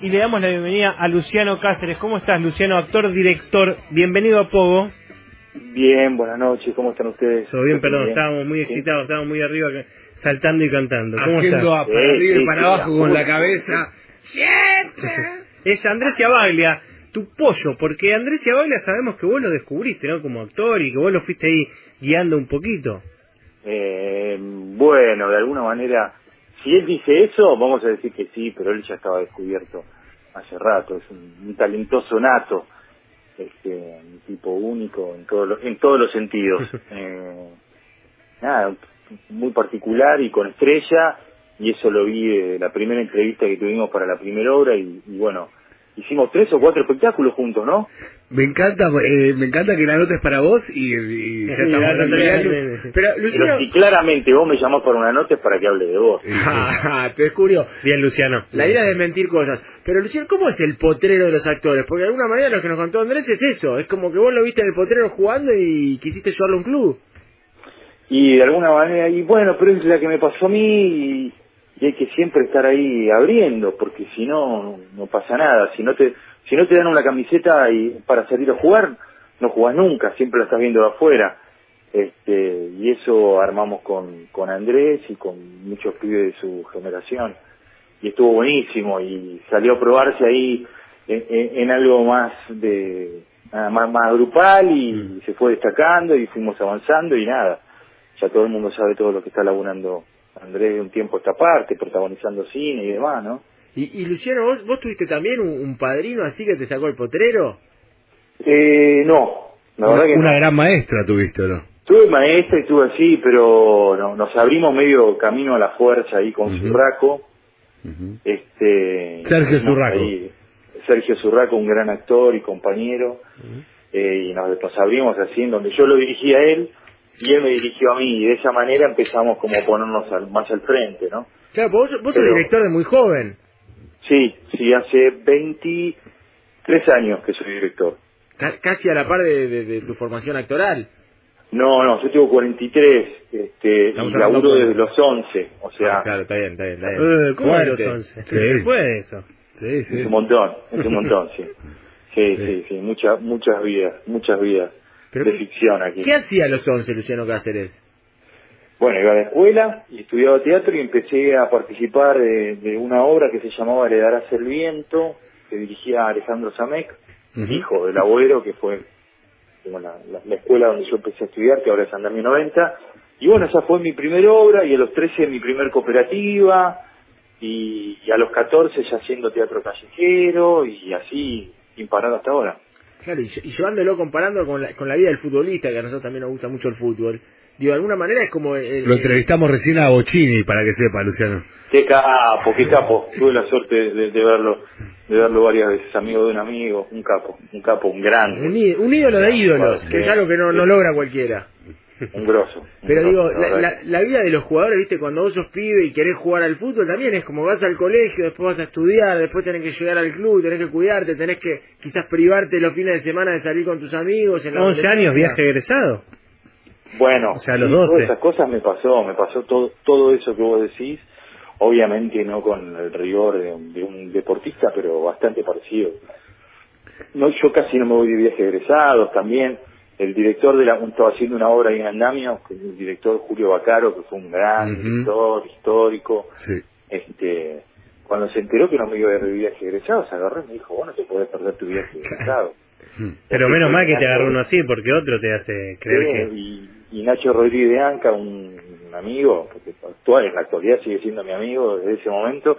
Y le damos la bienvenida a Luciano Cáceres. ¿Cómo estás, Luciano? Actor, director. Bienvenido a Pogo. Bien, buenas noches. ¿Cómo están ustedes? Todo bien, perdón. Estábamos muy excitados, estábamos muy arriba, saltando y cantando. ¿Cómo Haciendo estás? a para Sí, arriba y para abajo con la cabeza. Es Andrés Yabaglia, tu pollo, porque Andrés Yabaglia sabemos que vos lo descubriste, ¿no? Como actor y que vos lo fuiste ahí guiando un poquito. Eh, bueno, de alguna manera, si él dice eso, vamos a decir que sí, pero él ya estaba descubierto hace rato. Es un, un talentoso nato, este, un tipo único en todos los, en todos los sentidos. Eh, nada, muy particular y con estrella, y eso lo vi de la primera entrevista que tuvimos para la primera obra, y, y bueno, hicimos tres o cuatro espectáculos juntos, ¿no? Me encanta, eh, me encanta que la nota es para vos y, y ya Sí, estamos Pero Luciano, si claramente vos me llamás para una nota es para que hable de vos. Ah, te descubrió. Bien, Luciano. La idea es mentir cosas. Pero Luciano, ¿cómo es el potrero de los actores? Porque de alguna manera lo que nos contó Andrés es eso. Es como que vos lo viste en el potrero jugando y quisiste llevarlo a un club. Y de alguna manera, y bueno, pero es la que me pasó a mí y, y hay que siempre estar ahí abriendo, porque si no, no pasa nada. Si no te, si no te dan una camiseta y para salir a jugar, no jugás nunca, siempre la estás viendo de afuera. Este, y eso armamos con, con Andrés y con muchos pibes de su generación. Y estuvo buenísimo y salió a probarse ahí en, en- en algo más de, nada, más, más grupal y se fue destacando y fuimos avanzando y nada ya todo el mundo sabe todo lo que está laburando Andrés de un tiempo a esta parte, protagonizando cine y demás, ¿no? Y, y Luciano, ¿vos, ¿vos tuviste también un, un padrino así que te sacó el potrero? Eh, no, la verdad que Una no. gran maestra tuviste, ¿o no? Tuve maestra y tuve así, pero no, nos abrimos medio camino a la fuerza ahí con Ujú. Zurraco. Ujú. Este, Sergio Zurraco. ahí. Sergio Zurraco, un gran actor y compañero. eh, y nos, nos abrimos así en donde yo lo dirigía a él y él me dirigió a mí. Y de esa manera empezamos como a ponernos al- más al frente, ¿no? Claro, vos, vos sos director de muy joven. Sí, sí, hace 23 años que soy director. Ca- casi a la par de, de- de tu formación actoral. No, no, yo tengo 43 este, Estamos y laburo con- desde los 11, o sea, Ah, claro, está bien, está bien, está bien. Eh, ¿Cómo de los Fuerte. 11? Sí. ¿Se puede eso? Sí, es sí. un montón, es un montón, sí. Sí, Sí. sí, sí, muchas, muchas vidas, muchas vidas Pero de ¿qué- ficción aquí. ¿Qué hacía a los 11 Luciano Cáceres? Bueno, iba a la escuela y estudiaba teatro y empecé a participar de, de una obra que se llamaba Heredarás el viento, que dirigía Alejandro Samek, Ujú. hijo del abuelo, que fue como la, la- la escuela donde yo empecé a estudiar, que ahora es Andamio 90. Y bueno, esa fue mi primera obra y a los 13 mi primer cooperativa y, y a los 14 ya haciendo teatro callejero y así sin parar hasta ahora. Claro, y, lle- y llevándolo, comparando con la, con la vida del futbolista, que a nosotros también nos gusta mucho el fútbol. Digo, de alguna manera es como... el- Lo entrevistamos recién a Bocini, para que sepa, Luciano. Qué capo, qué capo. Tuve la suerte de, de verlo, de verlo varias veces, amigo de un amigo, un capo, un capo, un grande. un, un ídolo de ídolos, que es algo que no, no logra cualquiera. Un grosso. un Pero grosso, digo, la la, la- vida de los jugadores, viste, cuando vos sos pibe y querés jugar al fútbol, también es como vas al colegio, después vas a estudiar, después tenés que llegar al club, tenés que cuidarte, tenés que quizás privarte los fines de semana de salir con tus amigos. En la 11 años, viaje egresado. Bueno, O sea, los sí, 12. todas esas cosas me pasó, me pasó todo, todo eso que vos decís, obviamente no con el rigor de, un- de un deportista, pero bastante parecido. No, yo casi no me voy de viaje egresados también. El director de la, estaba haciendo una obra ahí en Andamio, que es el director Julio Bacaro, que fue un gran director histórico. Sí. Este, cuando se enteró que no me iba de viaje egresado, se agarró y me dijo, vos no te podés perder tu viaje egresado. Pero menos mal que te agarró uno así, porque otro te hace creer Sí, que... y, y Nacho Rodríguez de Anca, un, un amigo, porque actual en la actualidad sigue siendo mi amigo desde ese momento,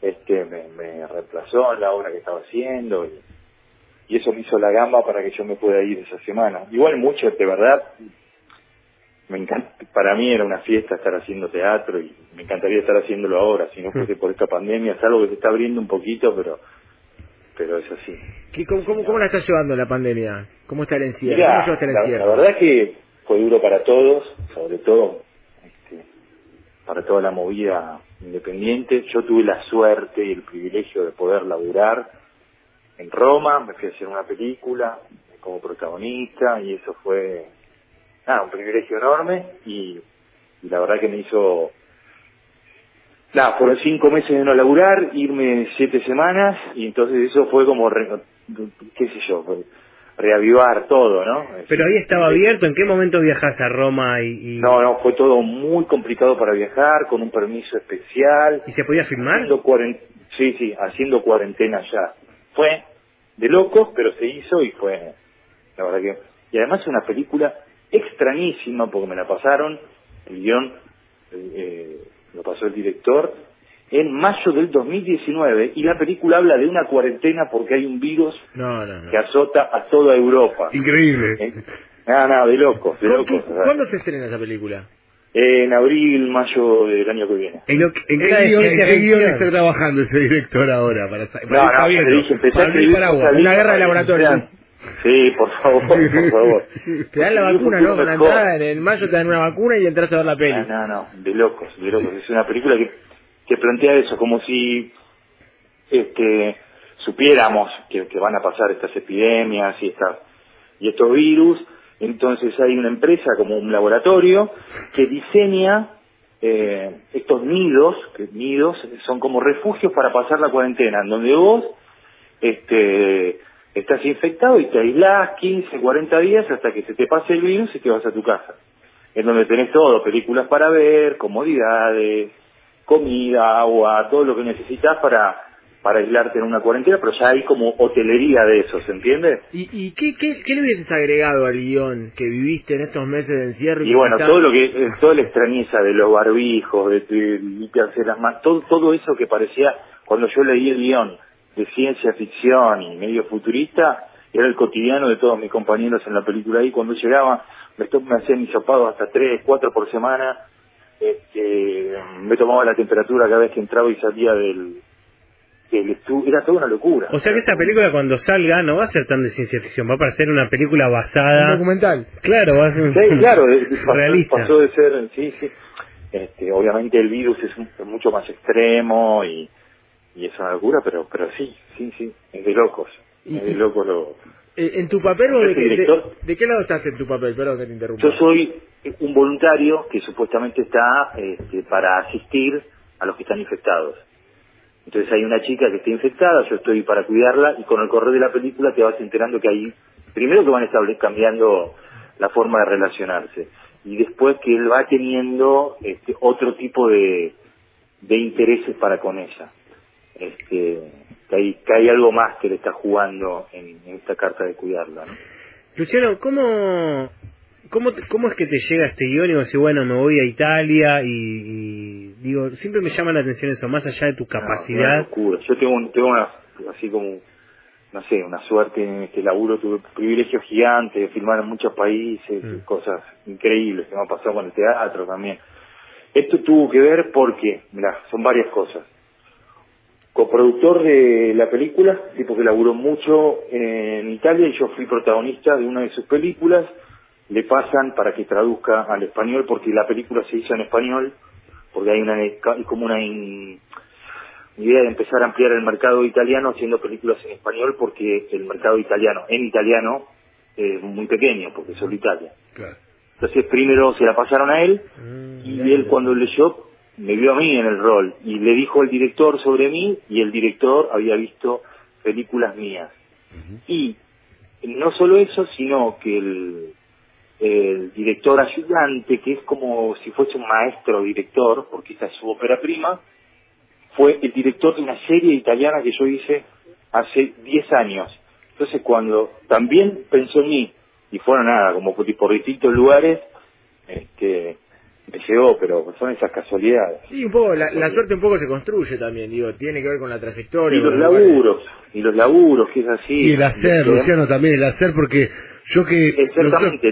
este me, me reemplazó en la obra que estaba haciendo y, y eso me hizo la gamba para que yo me pueda ir esa semana. Igual mucho, de verdad, me encanta, para mí era una fiesta estar haciendo teatro y me encantaría estar haciendo ahora, si no fuese por esta pandemia, es algo que se está abriendo un poquito, pero pero es así. ¿Qué- cómo, cómo, cómo la estás llevando la pandemia? ¿Cómo está el encierro? Mirá, ¿Cómo llevaste el la, encierro? la verdad que fue duro para todos, sobre todo este, para toda la movida independiente. Yo tuve la suerte y el privilegio de poder laburar en Roma, me fui a hacer una película como protagonista y eso fue nada, un privilegio enorme y, y la verdad que me hizo nada, fueron cinco meses de no laburar, irme siete semanas, y entonces eso fue como, re- qué sé yo, reavivar todo, ¿no? Pero ahí estaba abierto, ¿en qué momento viajas a Roma y, y, No, no, fue todo muy complicado para viajar, con un permiso especial. y se podía filmar? Haciendo cuaren- Sí, sí, haciendo cuarentena ya. Fue de locos, pero se hizo y fue, la verdad que... Y además es una película extrañísima, porque me la pasaron, el guion eh, lo pasó el director, en mayo del 2019, y la película habla de una cuarentena porque hay un virus No, no, no. que azota a toda Europa. Increíble. ¿Eh? Nada, nada, de locos, de ¿Cu- locos. ¿Cuándo se estrena esa película? En abril, mayo del año que viene. En, lo que- en ¿En cada qué guion, en qué guion está trabajando ese director ahora? Para, para No, ir no, sabiendo, te dije, empecé para a Una guerra de laboratorio. Sí, por favor, por favor. Te dan la vacuna, un ¿no? Con la entrada, en el mayo te dan una vacuna y entras a ver la peli. No, no, no, de locos, de locos. Es una película que, que plantea eso, como si este, supiéramos que, que van a pasar estas epidemias y, estas, y estos virus. Entonces hay una empresa como un laboratorio que diseña eh, estos nidos, que nidos son como refugios para pasar la cuarentena, en donde vos este, estás infectado y te aislás 15, 40 días hasta que se te pase el virus y te vas a tu casa. En donde tenés todo, películas para ver, comodidades, comida, agua, todo lo que necesitas para, para aislarte en una cuarentena, pero ya hay como hotelería de eso, ¿se entiende? ¿Y, y qué, qué, qué le hubieses agregado al guion que viviste en estos meses de encierro? Y bueno, todo lo que, eh, toda la extrañeza de los barbijos, de, de limpiarse las manos, todo, todo eso que parecía, cuando yo leí el guion de ciencia ficción y medio futurista, era el cotidiano de todos mis compañeros en la película y cuando llegaba, me, to- me hacían hisopados hasta tres, cuatro por semana, este, me tomaba la temperatura cada vez que entraba y salía del, era toda una locura. O sea que esa película cuando salga no va a ser tan de ciencia ficción, va a parecer una película Un basada... documental. Claro, va a ser un- Sí, claro, pasó, realista. pasó de ser, sí, sí. Este, obviamente el virus es, un- es mucho más extremo y, y es una locura, pero pero sí, sí, sí, es de locos. Y- Es de locos lo... Eh, ¿En tu papel o de, de, director- de qué lado estás en tu papel? Perdón que te interrumpa. Yo soy un voluntario que supuestamente está este, para asistir a los que están infectados. Entonces hay una chica que está infectada, yo estoy para cuidarla y con el correr de la película te vas enterando que hay, primero que van a estar cambiando la forma de relacionarse y después que él va teniendo este, otro tipo de, de intereses para con ella. Este, que, hay, algo más que le está jugando en, esta carta de cuidarla. ¿no? Luciano, ¿cómo, cómo, ¿cómo es que te llega este guion y vos decís, bueno, me voy a Italia y digo, siempre me llama la atención eso, más allá de tu No, capacidad. locura. Yo tengo, un- tengo una, así como, no sé, una suerte en este laburo, tuve privilegios gigantes de filmar en muchos países, Mm. cosas increíbles que me ha pasado con el teatro también. Esto tuvo que ver porque, mira, son varias cosas. Coproductor de la película, tipo que laburó mucho en Italia y yo fui protagonista de una de sus películas. Le pasan para que traduzca al español porque la película se hizo en español, porque hay una hay como una in- idea de empezar a ampliar el mercado italiano haciendo películas en español porque el mercado italiano en italiano es muy pequeño porque es solo Italia. Claro. Entonces primero se la pasaron a él Mm, y él cuando leyó me vio a mí en el rol y le dijo al director sobre mí y el director había visto películas mías. Y no solo eso, sino que el, el director ayudante, que es como si fuese un maestro director, porque esta es su ópera prima, fue el director de una serie italiana que yo hice hace 10 años. Entonces cuando también pensó en mí, y fueron nada, como por, por distintos lugares, este, me llegó, pero son esas casualidades. Sí, un poco, la, la suerte un poco se construye también, digo, tiene que ver con la Y trayectoria. los con lugares. laburos, y los laburos, que es así. Y el hacer, Este, Luciano, también el hacer, porque yo que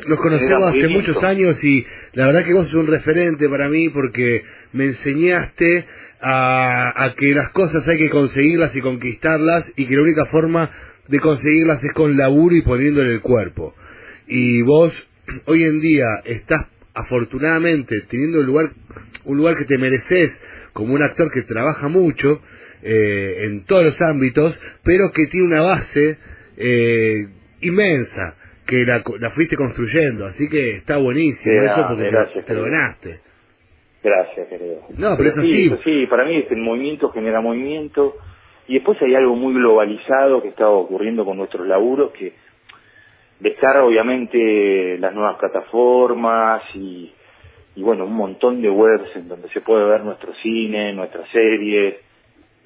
los conocemos hace muchos años y la verdad que vos sos un referente para mí porque me enseñaste a, a que las cosas hay que conseguirlas y conquistarlas y que la única forma de conseguirlas es con laburo y poniéndole el cuerpo. Y vos hoy en día estás afortunadamente teniendo un lugar, un lugar que te mereces como un actor que trabaja mucho eh, en todos los ámbitos, pero que tiene una base eh, inmensa que la, la fuiste construyendo, así que está buenísimo eso porque gracias, te lo ganaste. Gracias, querido. No, pero eso sí, sí. eso sí, para mí el movimiento genera movimiento. Y después hay algo muy globalizado que está ocurriendo con nuestros laburos, que estar obviamente las nuevas plataformas y, y bueno, un montón de webs en donde se puede ver nuestro cine, nuestras series.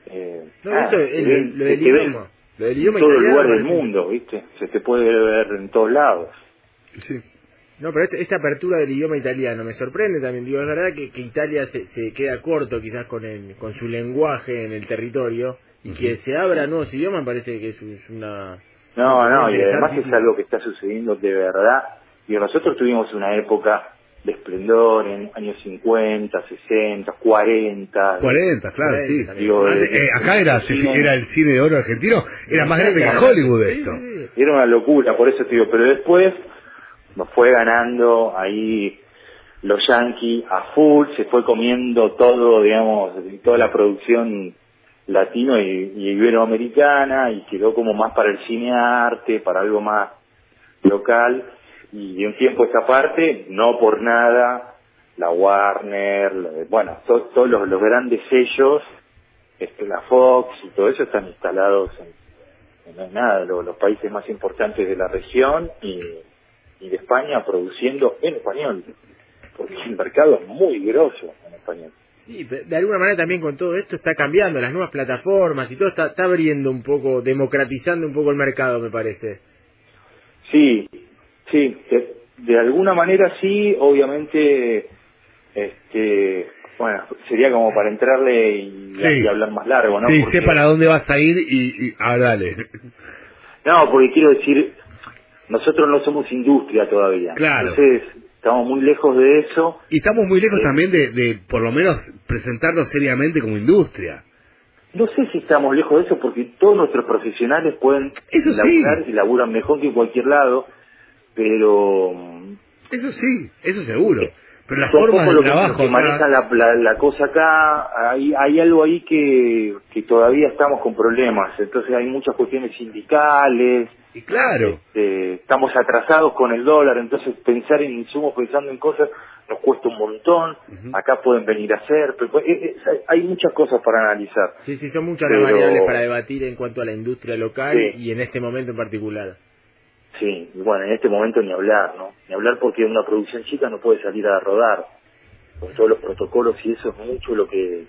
Eh, No, ah, esto, se el- ve- lo del idioma. Lo del en todo el italiano lugar del mundo, ¿viste? Se te puede ver en todos lados. Sí. No, pero este- esta apertura del idioma italiano me sorprende también. Digo, es verdad que, que Italia se, se queda corto quizás con, el, con su lenguaje en el territorio y que se abra nuevos idiomas parece que es, es una... No, no, y además es algo que está sucediendo de verdad. Digo, nosotros tuvimos una época de esplendor en años 50, 60, 40. 40, claro, sí. Digo, eh, acá era, cine. era el cine de oro argentino, era más grande que Hollywood Sí, esto. sí. Era una locura, por eso te digo, pero después nos fue ganando ahí los Yankees a full, se fue comiendo todo, digamos, toda la producción latino y, y iberoamericana y quedó como más para el cine arte, para algo más local y de un tiempo a esta parte, no por nada, la Warner, la- bueno, to- todos los, los grandes sellos, este, la Fox y todo eso están instalados en, en nada, lo- los países más importantes de la región y, y de España produciendo en español, porque el mercado es muy grosso en español. Sí, de alguna manera también con todo esto está cambiando, las nuevas plataformas y todo está, está abriendo un poco, democratizando un poco el mercado, me parece. Sí, sí, de, de alguna manera sí, obviamente, este, bueno, sería como para entrarle y, Sí. y hablar más largo, ¿no? Sí, Porque- sé para dónde vas a ir y, y ah, dale. No, porque quiero decir, nosotros no somos industria todavía. Claro. Entonces, estamos muy lejos de eso. Y estamos muy lejos Sí. también de, de, por lo menos, presentarnos seriamente como industria. No sé si estamos lejos de eso porque todos nuestros profesionales pueden Eso sí. laburar y laburan mejor que en cualquier lado, pero Eso sí, eso seguro. Pero las formas de trabajo... que manejan la, la- la cosa acá, hay, hay algo ahí que, que todavía estamos con problemas, entonces hay muchas cuestiones sindicales, Y claro, este, estamos atrasados con el dólar, entonces pensar en insumos pensando en cosas nos cuesta un montón, acá pueden venir a hacer, pero, eh, eh, hay- hay muchas cosas para analizar. Sí, sí, son muchas Pero- las variables para debatir en cuanto a la industria local Sí. y en este momento en particular. Sí, y bueno, en este momento ni hablar, ¿no? Ni hablar porque una producción chica no puede salir a rodar con todos los protocolos y eso es mucho lo que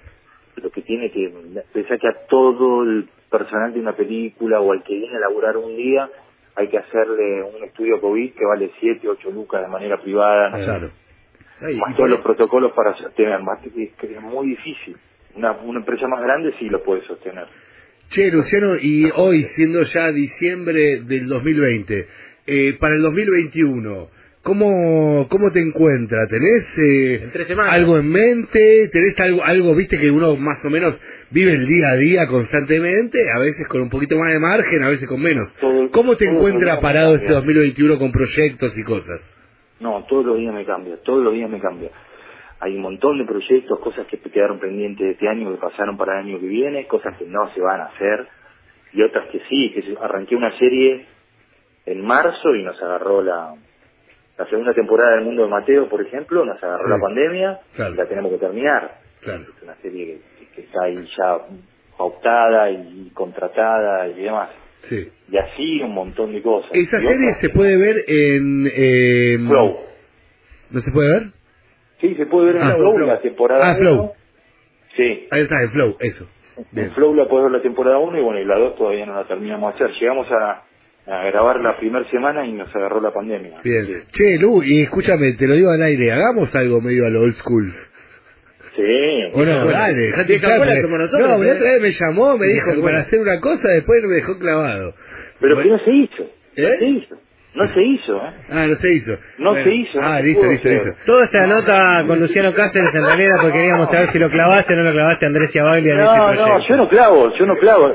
lo que tiene que pensar que a todo el personal de una película o al que viene a laburar un día hay que hacerle un estudio COVID que vale 7, 8 lucas de manera privada, no claro. Ay, más todos los protocolos para sostener, más es, que es muy difícil. Una, una empresa más grande sí lo puede sostener. Che, Luciano, y hoy, siendo ya diciembre del 2020, eh, para el 2021, ¿cómo, cómo te encuentras? ¿Tenés eh, En algo en mente? ¿Tenés algo, algo, viste, que uno más o menos vive el día a día constantemente? A veces con un poquito más de margen, a veces con menos. Todo- ¿Cómo te encuentras parado este cambia. 2021 con proyectos y cosas? No, todos los días me cambia, todos los días me cambia. Hay un montón de proyectos, cosas que quedaron pendientes de este año, que pasaron para el año que viene, cosas que no se van a hacer, y otras que sí, que arranqué una serie en marzo y nos agarró la, la segunda temporada del Mundo de Mateo, por ejemplo, nos agarró Sí. la pandemia Claro. y la tenemos que terminar. Claro. Es una serie que, que está ahí ya pautada y contratada y demás. Sí. Y así un montón de cosas. ¿Esa Y serie otras se puede ver en... eh, Flow. ¿No se puede ver? Sí, se puede ver en Ah, Flow, Flow. la temporada Ah, Flow. uno. Sí, Ahí está, en Flow, eso. Bien. en Flow la puedes ver la temporada 1 y bueno, y la 2 todavía no la terminamos de hacer. Llegamos a, a grabar la primera semana y nos agarró la pandemia. Bien. Sí, Che, Lu, y escúchame, te lo digo al aire, hagamos algo medio a lo old school. sí. Bueno, Bueno, dale, dejate nosotros, No, la ¿eh? otra vez me llamó, me dijo que para hacer una cosa, después me dejó clavado. pero que Bueno, no se hizo. No ¿Eh? se hizo. No se hizo, ¿eh? Ah, no se hizo. No se hizo, no Ah, se listo, pudo listo, hacer. listo. Toda esta nota con Luciano Cáceres en realidad era porque queríamos saber si lo clavaste o no lo clavaste a Andrés Ciabaglia en ese No, proyecto. no, yo no clavo, yo no clavo.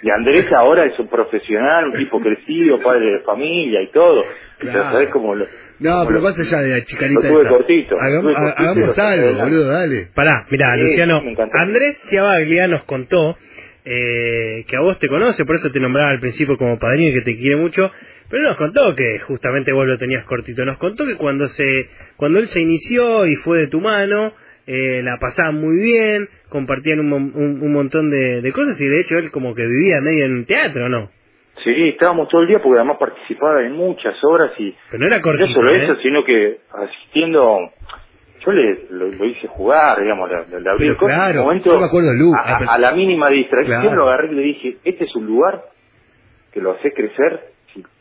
Y Andrés ahora es un profesional, un tipo crecido, padre de familia y todo. Claro. Ya sabés cómo lo... No, cómo pero lo- más allá de la chicanita Lo tuve esta. cortito, Hagam- ha- hagamos algo, adelante. boludo, dale. Pará, mirá, Sí, Luciano. Andrés Ciabaglia nos contó eh, que a vos te conoce, por eso te nombraba al principio como padrino y que te quiere mucho, pero nos contó que justamente vos lo tenías cortito, nos contó que cuando se cuando él se inició y fue de tu mano, eh, la pasaban muy bien, compartían un, un, un montón de, de cosas y de hecho él como que vivía medio en un teatro, ¿no? Sí, estábamos todo el día porque además participaba en muchas obras y Pero no era no cortito, solo ¿eh? eso, sino que asistiendo, yo le, lo, lo hice jugar, digamos, le, le abrí el en claro, un momento, yo me acuerdo, Lu, a, ah, a la mínima distracción Claro. lo agarré y le dije, este es un lugar que lo haces crecer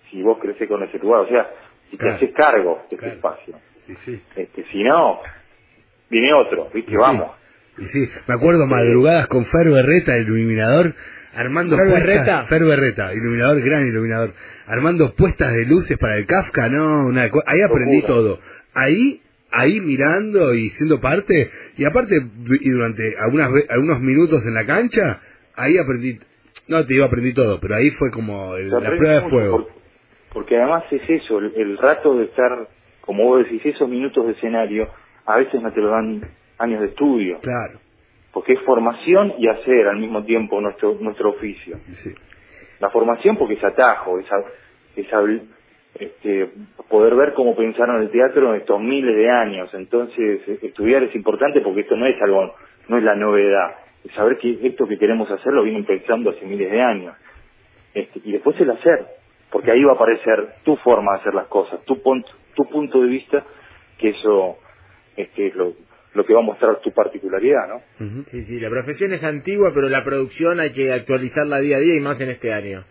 si, vos creces con ese lugar, o sea, si Claro. te haces cargo de ese Claro. espacio. Sí, sí. Este, si no, viene otro, ¿viste? Sí. Vamos. Y sí, me acuerdo madrugadas con Fer Berreta, el iluminador, armando ¿Fer puestas... Berreta? Fer Berreta, iluminador, gran iluminador. Armando puestas de luces para el Kafka, no, una ahí aprendí Locura. todo. Ahí, ahí mirando y siendo parte, y aparte, y durante algunas, ve- algunos minutos en la cancha, ahí aprendí, no te digo aprendí todo, pero ahí fue como el- la prueba de fuego. Porque, porque además es eso, el, el rato de estar, como vos decís, esos minutos de escenario, a veces no te lo dan años de estudio, Claro, porque es formación y hacer al mismo tiempo nuestro nuestro oficio. sí. La formación porque es atajo, es, hab- es este, poder ver cómo pensaron el teatro en estos miles de años. Entonces, eh, estudiar es importante porque esto no es algo, no es la novedad. Es saber que esto que queremos hacer lo vienen pensando hace miles de años. Este, y después el hacer, porque ahí va a aparecer tu forma de hacer las cosas, tu, tu punto de vista, que eso este, es lo, lo que va a mostrar tu particularidad, ¿no? Sí, sí, la profesión es antigua, pero la producción hay que actualizarla día a día y más en este año.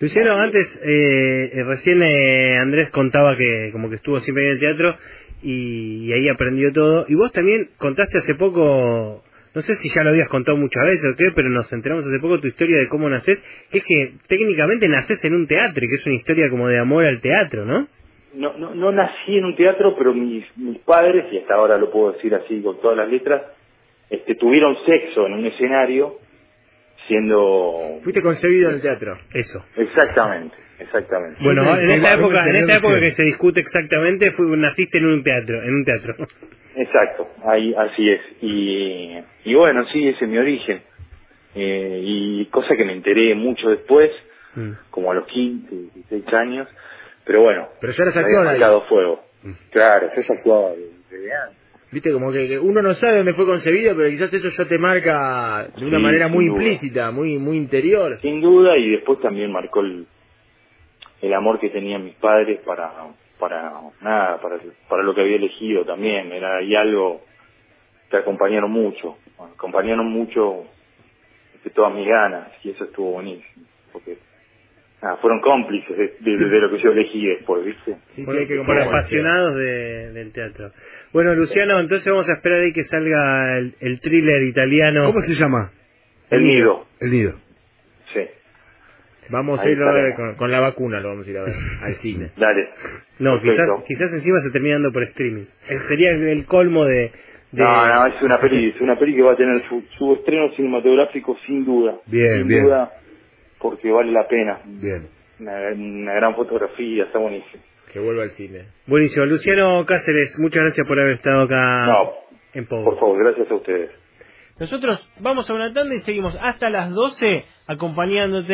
Luciano, antes, eh, eh, recién eh, Andrés contaba que como que estuvo siempre en el teatro y, y ahí aprendió todo. Y vos también contaste hace poco, no sé si ya lo habías contado muchas veces o qué, pero nos enteramos hace poco tu historia de cómo nacés, que es que técnicamente nacés en un teatro y que es una historia como de amor al teatro, ¿no? no, no, no nací en un teatro, pero mis, mis padres, y hasta ahora lo puedo decir así con todas las letras, este, tuvieron sexo en un escenario, siendo... Fuiste concebido en el teatro. Eso. Exactamente, exactamente. Bueno, en esta época, en esta época que se discute exactamente, fue, naciste en un teatro, en un teatro. Exacto, ahí, así es. Y, y bueno, sí, ese es mi origen. Eh, y cosa que me enteré mucho después, Mm. como a los 15, 16 años, pero bueno, Pero ya eras había ahí. fuego. Claro, yo ya actuaba desde antes. Viste, como que, uno no sabe dónde fue concebido, pero quizás eso ya te marca de una Sí, manera muy duda. implícita, muy muy interior. Sin duda, y después también marcó el, el amor que tenían mis padres para, para nada, para, para lo que había elegido también. Era ahí algo que acompañaron mucho, acompañaron mucho de todas mis ganas, y eso estuvo buenísimo, porque nada, fueron cómplices de, de- de lo que yo elegí después, ¿viste? Sí, sí, hay que comparar. apasionados de- del teatro. Bueno, Luciano, entonces vamos a esperar ahí que salga el, el thriller italiano. ¿Cómo se llama? El nido, El nido. Vamos a ir a ver con, con la vacuna, lo vamos a ir a ver al cine. dale. No, quizás, quizás encima se termina dando por streaming. Eh, Sería el, el colmo de... de- No, no, es una peli, es una peli que va a tener su, su estreno cinematográfico sin duda. Bien, sin bien. duda, porque vale la pena. Bien. Una, una gran fotografía, está buenísimo. Que vuelva al cine. Buenísimo. Luciano Cáceres, muchas gracias por haber estado acá No, en Pogo. por favor, gracias a ustedes. Nosotros vamos a una tanda y seguimos hasta las 12 acompañándote.